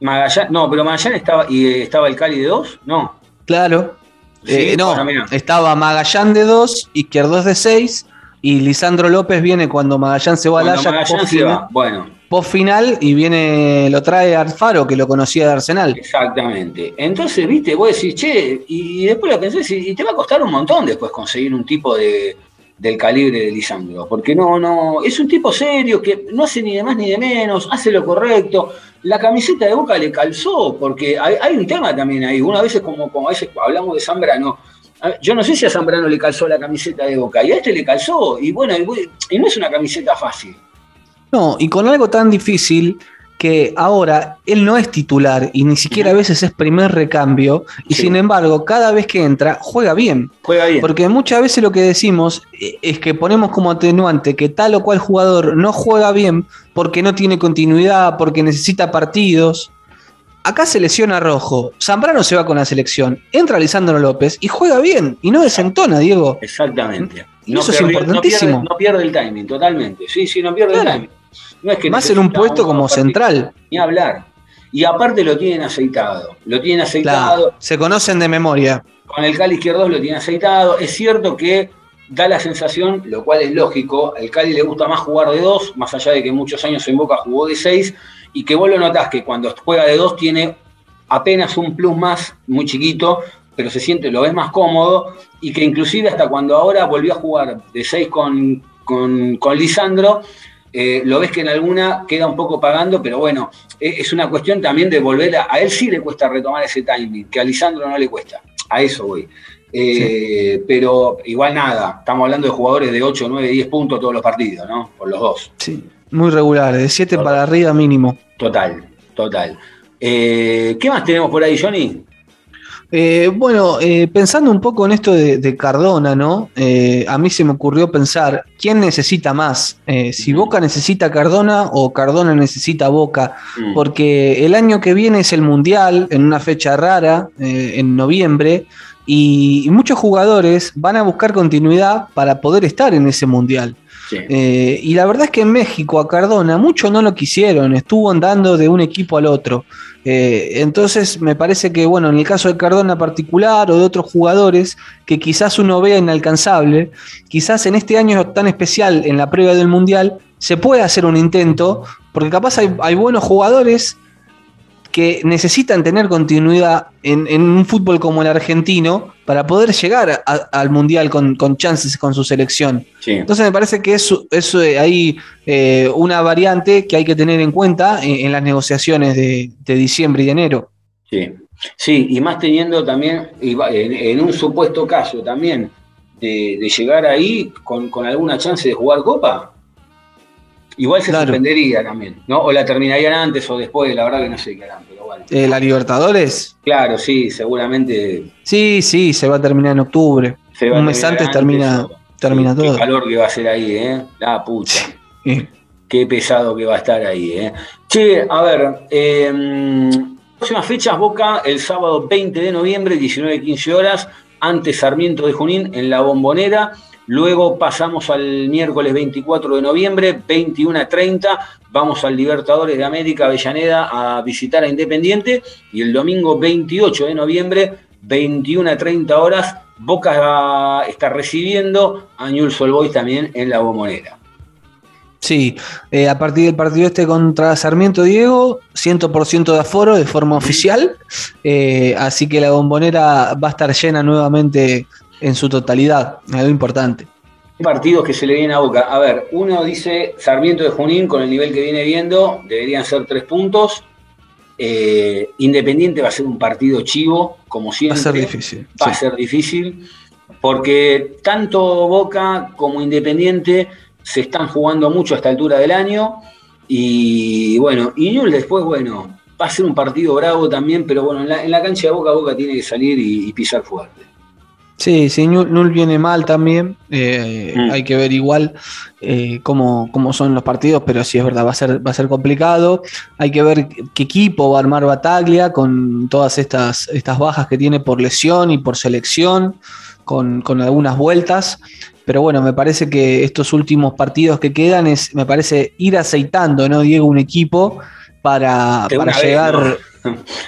Magallanes, no, pero Magallanes estaba, y eh, estaba el Cali de dos, no. claro. Sí, Eh, no, bueno, estaba Magallán de 2, Izquierdos de 6 y Lisandro López viene cuando Magallán se va post se final. Bueno, post final y viene, lo trae Alfaro, que lo conocía de Arsenal. exactamente. Entonces, viste, vos decís, che, y, y después lo pensás, y, y te va a costar un montón después conseguir un tipo de, del calibre de Lisandro, porque no, no, es un tipo serio que no hace ni de más ni de menos, hace lo correcto. La camiseta de Boca le calzó, porque hay, hay un tema también ahí. Una vez como, como a veces hablamos de Zambrano, a ver, yo no sé si a Zambrano le calzó la camiseta de Boca, y a este le calzó, y bueno, y, no es una camiseta fácil. No, y con algo tan difícil que ahora él no es titular y ni siquiera a veces es primer recambio, y Sí. sin embargo, cada vez que entra, juega bien. Juega bien. Porque muchas veces lo que decimos es que ponemos como atenuante que tal o cual jugador no juega bien porque no tiene continuidad, porque necesita partidos. Acá se lesiona Rojo, Zambrano se va con la selección, entra Lisandro López y juega bien y no desentona, Diego. Exactamente. Y eso es importantísimo. No pierde, no pierde el timing, totalmente. Sí, sí, no pierde Claro. el timing. No es que Más en un puesto como central. Ni hablar. Y aparte lo tienen aceitado. Lo tienen aceitado. Claro, se conocen de memoria. Con el Cali izquierdo lo tiene aceitado. Es cierto que da la sensación, lo cual es lógico, al Cali le gusta más jugar de dos, más allá de que muchos años en Boca jugó de seis, y que vos lo notás que cuando juega de dos tiene apenas un plus más, muy chiquito, pero se siente, lo ves más cómodo, y que inclusive hasta cuando ahora volvió a jugar de seis con, con, con Lisandro, eh, lo ves que en alguna queda un poco pagando, pero bueno, eh, es una cuestión también de volver a, a él sí le cuesta retomar ese timing, que a Lisandro no le cuesta. A eso voy. Eh, Pero igual nada, estamos hablando de jugadores de 8, 9, 10 puntos todos los partidos, ¿no? Por los dos. Sí, muy regulares, de 7 para arriba mínimo. Total, total. Eh, ¿Qué más tenemos por ahí, Johnny? Eh, bueno, eh, pensando un poco en esto de, de Cardona, ¿no? Eh, a mí se me ocurrió pensar, ¿quién necesita más? Eh, si Boca necesita Cardona o Cardona necesita Boca, Mm. porque el año que viene es el Mundial, en una fecha rara, eh, en noviembre, y, y muchos jugadores van a buscar continuidad para poder estar en ese Mundial. Eh, y la verdad es que en México a Cardona muchos no lo quisieron, estuvo andando de un equipo al otro. Eh, entonces me parece que, bueno, en el caso de Cardona particular o de otros jugadores que quizás uno vea inalcanzable, quizás en este año tan especial, en la previa del Mundial, se puede hacer un intento, porque capaz hay buenos jugadores que necesitan tener continuidad en, en un fútbol como el argentino para poder llegar a- al Mundial con, con chances con su selección. Sí. Entonces me parece que es, es eh, ahí eh, una variante que hay que tener en cuenta en, en las negociaciones de, de diciembre y de enero. Sí, sí, y más teniendo también, en, en un supuesto caso también, de, de llegar ahí con, con alguna chance de jugar Copa, igual se Claro. suspendería también, ¿no? O la terminarían antes o después, la verdad que no sé qué harán, pero bueno. Eh, la Libertadores, Claro, sí, seguramente sí, sí, se va a terminar en octubre. Un mes antes termina, o- termina todo. Qué calor que va a ser ahí, ¿eh? La pucha. Eh, Qué pesado que va a estar ahí, ¿eh? Che, a ver, eh, próximas fechas, Boca el sábado 20 de noviembre, 19-15 horas, ante Sarmiento de Junín en la Bombonera. Luego pasamos al miércoles 24 de noviembre, 21-30, vamos al Libertadores de América, Avellaneda, a visitar a Independiente. Y el domingo 28 de noviembre, 21-30 horas, Boca está recibiendo a Newell's Old Boys también en la Bombonera. Sí, eh, a partir del partido este contra Sarmiento Diego, 100% de aforo de forma oficial, eh, así que la bombonera va a estar llena nuevamente en su totalidad, algo importante. partidos que se le vienen a Boca. A ver, uno dice Sarmiento de Junín, con el nivel que viene viendo, deberían ser tres puntos. Eh, Independiente va a ser un partido chivo, como Va a siempre. ser difícil. Va a ser difícil. porque tanto Boca como Independiente se están jugando mucho a esta altura del año. Y bueno, y Newell después, bueno, va a ser un partido bravo también, pero bueno, en la, en la cancha de Boca Boca tiene que salir y, y pisar fuerte. Sí, sí, Nul, Nul viene mal también. eh, Mm. Hay que ver igual eh, cómo, cómo son los partidos, pero sí es verdad, va a ser, va a ser complicado. Hay que ver qué equipo va a armar Bataglia con todas estas, estas bajas que tiene por lesión y por selección, con, con algunas vueltas. Pero bueno, me parece que estos últimos partidos que quedan es, me parece, ir aceitando, ¿no, Diego? Un equipo para, para vez, llegar.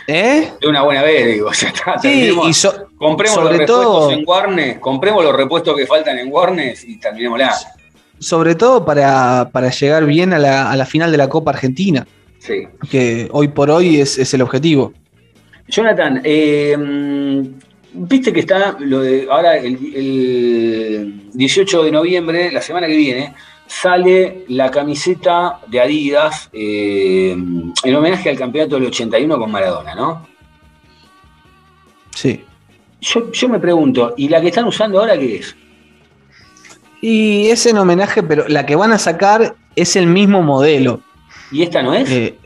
¿Eh? De una buena vez, digo, ya está. Sí, y so- compremos sobre los repuestos todo- en Warnes, compremos los repuestos que faltan en Warnes y terminémosla. sobre todo para, para llegar bien a la, a la final de la Copa Argentina, Sí. que hoy por hoy es, es el objetivo. Jonathan, eh, viste que está lo de ahora el, el 18 de noviembre, la semana que viene, sale la camiseta de Adidas eh, en homenaje al campeonato del 81 con Maradona, ¿no? Sí. Yo, yo me pregunto, ¿y la que están usando ahora qué es? Y es en homenaje, pero la que van a sacar es el mismo modelo. ¿Y esta no es? Eh,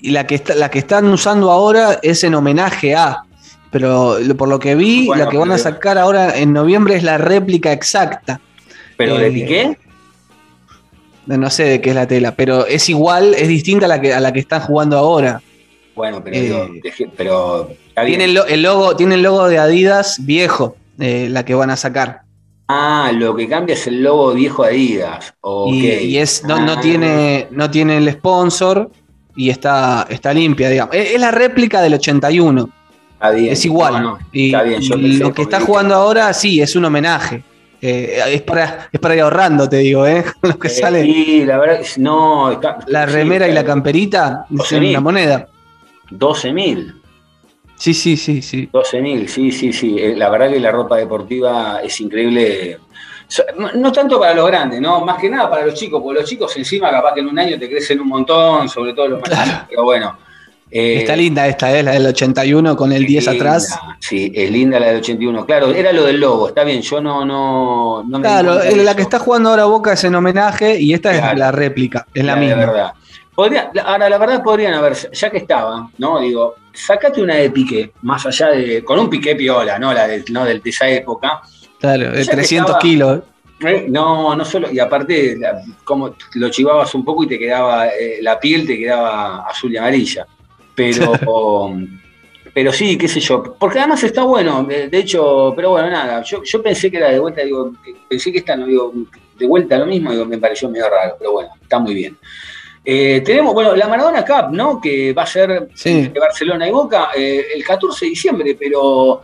y la que, está, la que están usando ahora es en homenaje a. Pero por lo que vi, Bueno, la que van a sacar ahora en noviembre es la réplica exacta. ¿Pero de eh, Piqué? No sé de qué es la tela, pero es igual, es distinta a la que, a la que están jugando ahora. Bueno, pero, eh, digo, pero está bien. Tiene el, lo- el logo, tiene el logo de Adidas viejo, eh, la que van a sacar. Ah, lo que cambia es el logo viejo de Adidas. Y, y es, no, no Ah. tiene, no tiene el sponsor y está, está limpia, digamos. Es, es la réplica del 81, Está bien. es igual. No, no, y lo que está jugando ahora, sí, es un homenaje. Eh, es, para, es para ir ahorrando, te digo, ¿eh? Lo que Eh, sale. Sí, la verdad, no. Está, La sí, remera y la camperita son una moneda. 12.000. Sí, sí, sí, sí. 12.000, sí, sí, sí. Eh, La verdad que la ropa deportiva es increíble. No, tanto para los grandes, ¿no? Más que nada para los chicos, porque los chicos encima capaz que en un año te crecen un montón, sobre todo los más Claro. chicos, pero bueno. eh, Está linda esta, ¿eh? la del 81 con el 10 linda, atrás. Sí, es linda la del 81. Claro, era lo del logo, está bien, yo no, no, no me Claro, de eh, la eso. que está jugando ahora Boca es en homenaje y esta Claro. es la réplica, es la de misma. verdad. Podría- ahora, la verdad podrían haber, ya que estaba, ¿no? Digo, sacate una de piqué, más allá de. con un piqué piola, ¿no? La de, ¿no? de esa época. Claro, de Ya que 300 estaba- kilos. ¿eh? No, no solo. Y aparte, la- como lo chivabas un poco y te quedaba. eh, la piel te quedaba azul y amarilla. Pero. pero sí, qué sé yo. Porque además está bueno. De, hecho, pero bueno, nada. Yo, yo pensé que era de vuelta, digo, pensé que esta no digo, de vuelta lo mismo, digo, me pareció medio raro, pero bueno, está muy bien. Eh, tenemos, bueno, la Maradona Cup, ¿no? Que va a ser Sí. de Barcelona y Boca eh, el 14 de diciembre, pero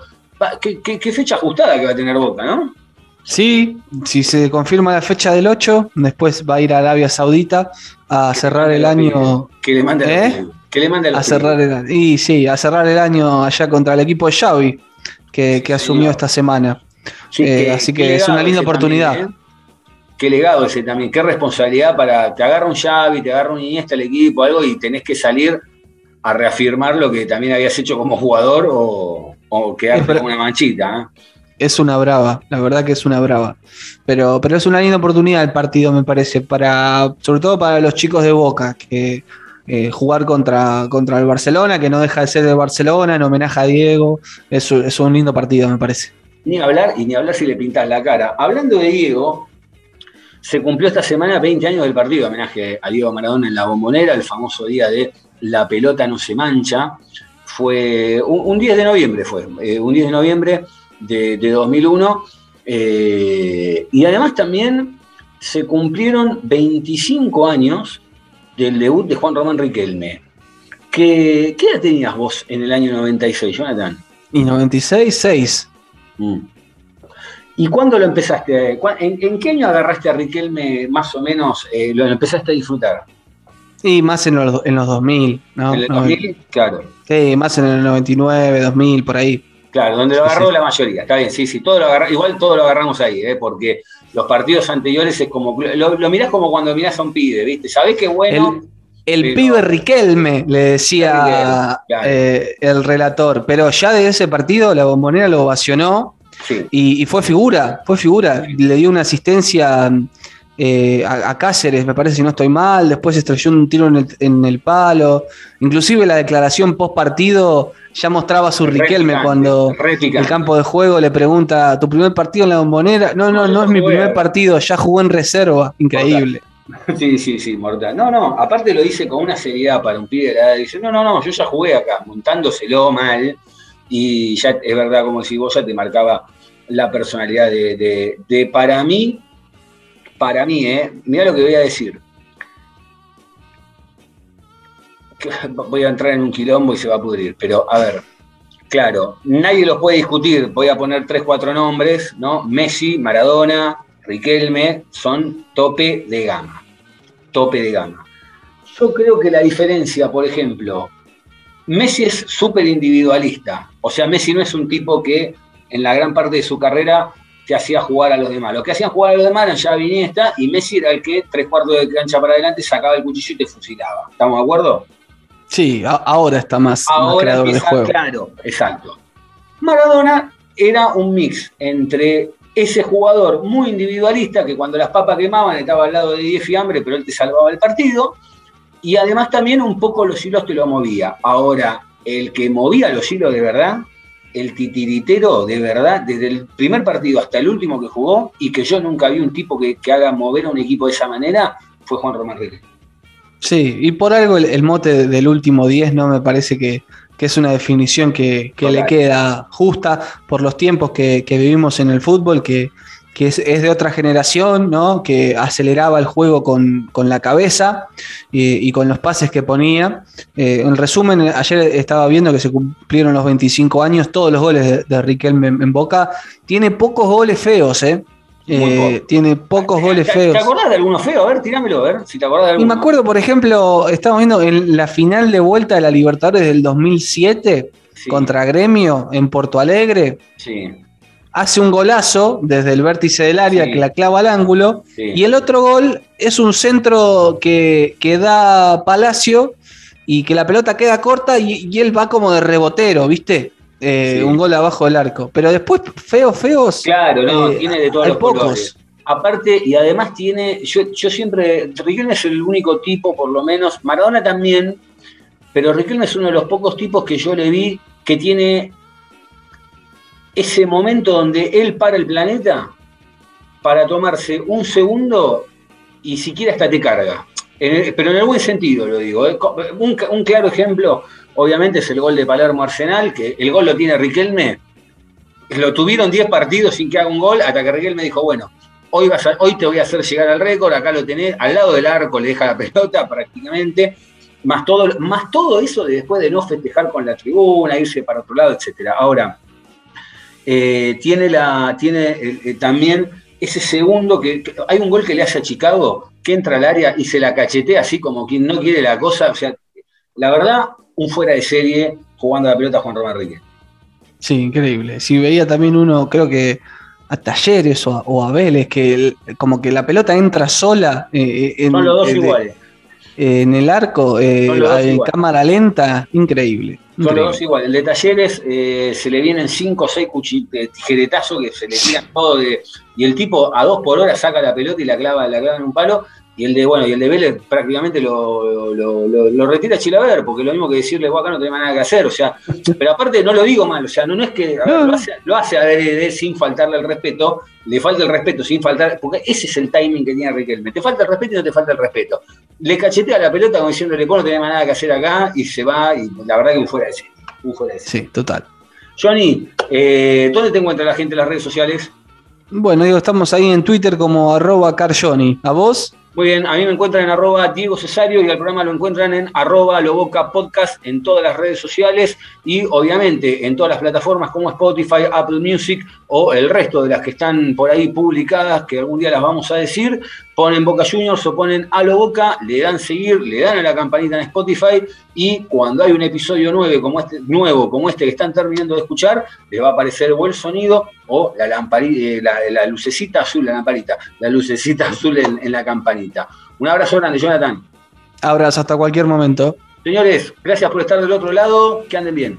¿qué, qué, qué fecha ajustada que va a tener Boca, ¿no? Sí, si se confirma la fecha del 8, después va a ir a Arabia Saudita a cerrar el año. Que le mande ¿Eh? Que le mande a los A cerrar el año. Y sí, a cerrar el año allá contra el equipo de Xavi, que, que asumió esta semana. Sí, Eh, así que es una linda oportunidad. también, ¿eh? Qué legado ese también, qué responsabilidad para. Te agarra un Xavi, te agarra un Iniesta el equipo, algo, y tenés que salir a reafirmar lo que también habías hecho como jugador o, o quedarte con una manchita. ¿eh? Es una brava, la verdad que es una brava. Pero, pero es una linda oportunidad el partido, me parece, para, sobre todo para los chicos de Boca, que eh, jugar contra, contra el Barcelona, que no deja de ser el Barcelona, en homenaje a Diego, es, es un lindo partido, me parece. Ni hablar, y ni hablar si le pintas la cara. Hablando de Diego, se cumplió esta semana 20 años del partido, homenaje a Diego Maradona en la bombonera, el famoso día de la pelota no se mancha. Fue un, un 10 de noviembre, fue, eh, un 10 de noviembre de, de 2001. eh, y además también se cumplieron 25 años del debut de Juan Román Riquelme. ¿Qué, qué edad tenías vos en el año 96, Jonathan? Y 96, 6. Mm. ¿Y cuándo lo empezaste? ¿Cuá- ¿En, en qué año agarraste a Riquelme más o menos? eh, lo empezaste a disfrutar? Y más en los, en los 2000, ¿no? ¿En el No, 2000? Claro, Sí, más en el 99, 2000, por ahí. claro, donde lo Sí, agarró sí. la mayoría. Está bien, sí, sí, todo lo agarra- igual todo lo agarramos ahí, ¿eh? porque los partidos anteriores es como. Lo, lo mirás como cuando mirás a un pibe, ¿viste? Sabés que bueno. El Pero- pibe Riquelme, le decía Riquelme, claro. eh, el relator. Pero ya de ese partido la bombonera lo ovacionó Sí. Y, y fue figura, fue figura. Le dio una asistencia eh, a, a Cáceres, me parece, si no estoy mal. Después estrelló un tiro en el, en el palo. Inclusive la declaración post partido ya mostraba su Riquelme cuando el campo de juego le pregunta, ¿tu primer partido en la bombonera? No, no, No, es mi primer partido, ya jugó en reserva. Increíble. Sí, sí, sí, mortal. No, no, aparte lo dice con una seriedad para un pibe de la edad. Dice, no, no, no, yo ya jugué acá, montándoselo mal. Y ya es verdad, como si vos ya te marcaba la personalidad de, de- para mí, para mí, ¿eh? Mirá lo que voy a decir. Voy a entrar en un quilombo y se va a pudrir, pero a ver, claro, nadie los puede discutir. Voy a poner tres, cuatro nombres, ¿no? Messi, Maradona, Riquelme, son tope de gama. Tope de gama. Yo creo que la diferencia, por ejemplo, Messi es súper individualista. O sea, Messi no es un tipo que en la gran parte de su carrera te hacía jugar a los demás. Los que hacían jugar a los demás eran ya Iniesta y Messi era el que tres cuartos de cancha para adelante sacaba el cuchillo y te fusilaba. ¿Estamos de acuerdo? Sí, ahora está más, más Ahora creador de juego. claro, exacto. Maradona era un mix entre ese jugador muy individualista que cuando las papas quemaban estaba al lado de 10 fiambre, pero él te salvaba el partido, y además también un poco los hilos te lo movía. Ahora, el que movía los hilos de verdad, el titiritero de verdad, desde el primer partido hasta el último que jugó, y que yo nunca vi un tipo que, que haga mover a un equipo de esa manera, fue Juan Román Riquelme. Sí, y por algo el, el mote del último 10 no me parece que, que es una definición que, que le queda justa por los tiempos que, que vivimos en el fútbol, que, que es, es de otra generación, ¿no? que aceleraba el juego con, con la cabeza y, y con los pases que ponía. Eh, en resumen, ayer estaba viendo que se cumplieron los 25 años, todos los goles de, de Riquelme en, en Boca. Tiene pocos goles feos, ¿eh? Eh, tiene pocos goles ¿Te, feos. ¿Te acordás de alguno feo? A ver, tirámelo, a ver si te acordás de Y alguno. me acuerdo, por ejemplo, estamos viendo en la final de vuelta de la Libertadores del 2007 Sí, contra Gremio en Porto Alegre. Sí, Hace un golazo desde el vértice del área Sí. que la clava al ángulo. sí. Y el otro gol es un centro que, que da Palacio y que la pelota queda corta y, y él va como de rebotero, ¿viste? Eh, Sí. Un gol abajo del arco. Pero después, feos, feos. Claro, no, eh, tiene de todos los pocos. colores. Aparte, y además tiene, yo, yo siempre, Riquelme es el único tipo, por lo menos, Maradona también, pero Riquelme es uno de los pocos tipos que yo le vi que tiene ese momento donde él para el planeta para tomarse un segundo y siquiera hasta te carga. Pero en el buen sentido lo digo. ¿eh? Un, claro ejemplo, obviamente, es el gol de Palermo Arsenal, que el gol lo tiene Riquelme. Lo tuvieron 10 partidos sin que haga un gol, hasta que Riquelme dijo, bueno, hoy, vas hoy te voy a hacer llegar al récord, acá lo tenés, al lado del arco le deja la pelota prácticamente, más todo, más todo eso de después de no festejar con la tribuna, irse para otro lado, etcétera. Ahora, eh, tiene, la, tiene eh, eh, también ese segundo que, que- hay un gol que le hace a Chicago que entra al área y se la cachetea así como quien no quiere la cosa. O sea, la verdad, un fuera de serie jugando la pelota Juan Román Riquelme. Sí, increíble. Si veía también uno, creo que a Talleres o a, o a Vélez, que el- como que la pelota entra sola eh, en, Son los dos eh, de- en el arco, eh, en cámara lenta, increíble. Son los dos iguales. El de Talleres eh, se le vienen 5 o 6 tijeretazos que se le tiran todo de. Y el tipo a dos por hora saca la pelota y la clava, la clava en un palo. Y el de, bueno, y el de Vélez prácticamente lo, lo, lo- lo retira a Chilaver, porque lo mismo que decirle, vos acá no tenés más nada que hacer. O sea, pero aparte no lo digo mal, o sea, no, no es que a ver, No. lo, hace, lo hace adrede sin faltarle el respeto, le falta el respeto sin faltar, porque ese es el timing que tiene Riquelme. Te falta el respeto y no te falta el respeto. Le cachetea la pelota como diciéndole, vos no tenés más nada que hacer acá, y se va, y la verdad que un fuera de serie. Un fuera de serie. Sí, total. Johnny, eh, ¿dónde te encuentra la gente en las redes sociales? Bueno, digo, estamos ahí en Twitter como arroba carjoni. ¿A vos? Muy bien, a mí me encuentran en arroba Diego Cesario y al programa lo encuentran en arroba Loboca Podcast en todas las redes sociales y obviamente en todas las plataformas como Spotify, Apple Music o el resto de las que están por ahí publicadas, que algún día las vamos a decir, ponen Boca Juniors o ponen a lo Boca, le dan seguir, le dan a la campanita en Spotify y cuando hay un episodio nuevo como este, nuevo como este que están terminando de escuchar, les va a aparecer o el sonido o la, lampari- eh, la, la lucecita azul, la lamparita, la lucecita azul en, en la campanita. Un abrazo grande, Jonathan. Abrazo hasta cualquier momento. Señores, gracias por estar del otro lado, que anden bien.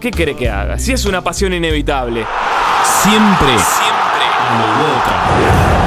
¿Qué quiere que haga? Si es una pasión inevitable. Siempre. Siempre. Como otra.